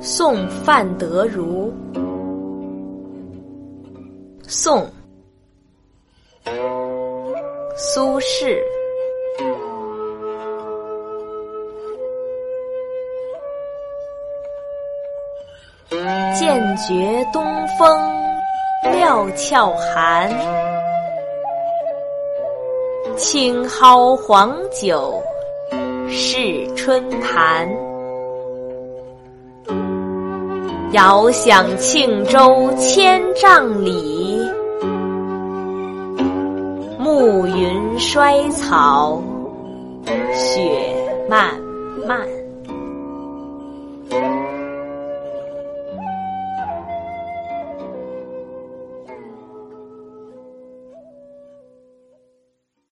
送范德儒。宋，苏轼。渐觉东风料峭寒，青蒿黄酒试春坛。遥想庆州千丈里，暮云衰草雪漫漫。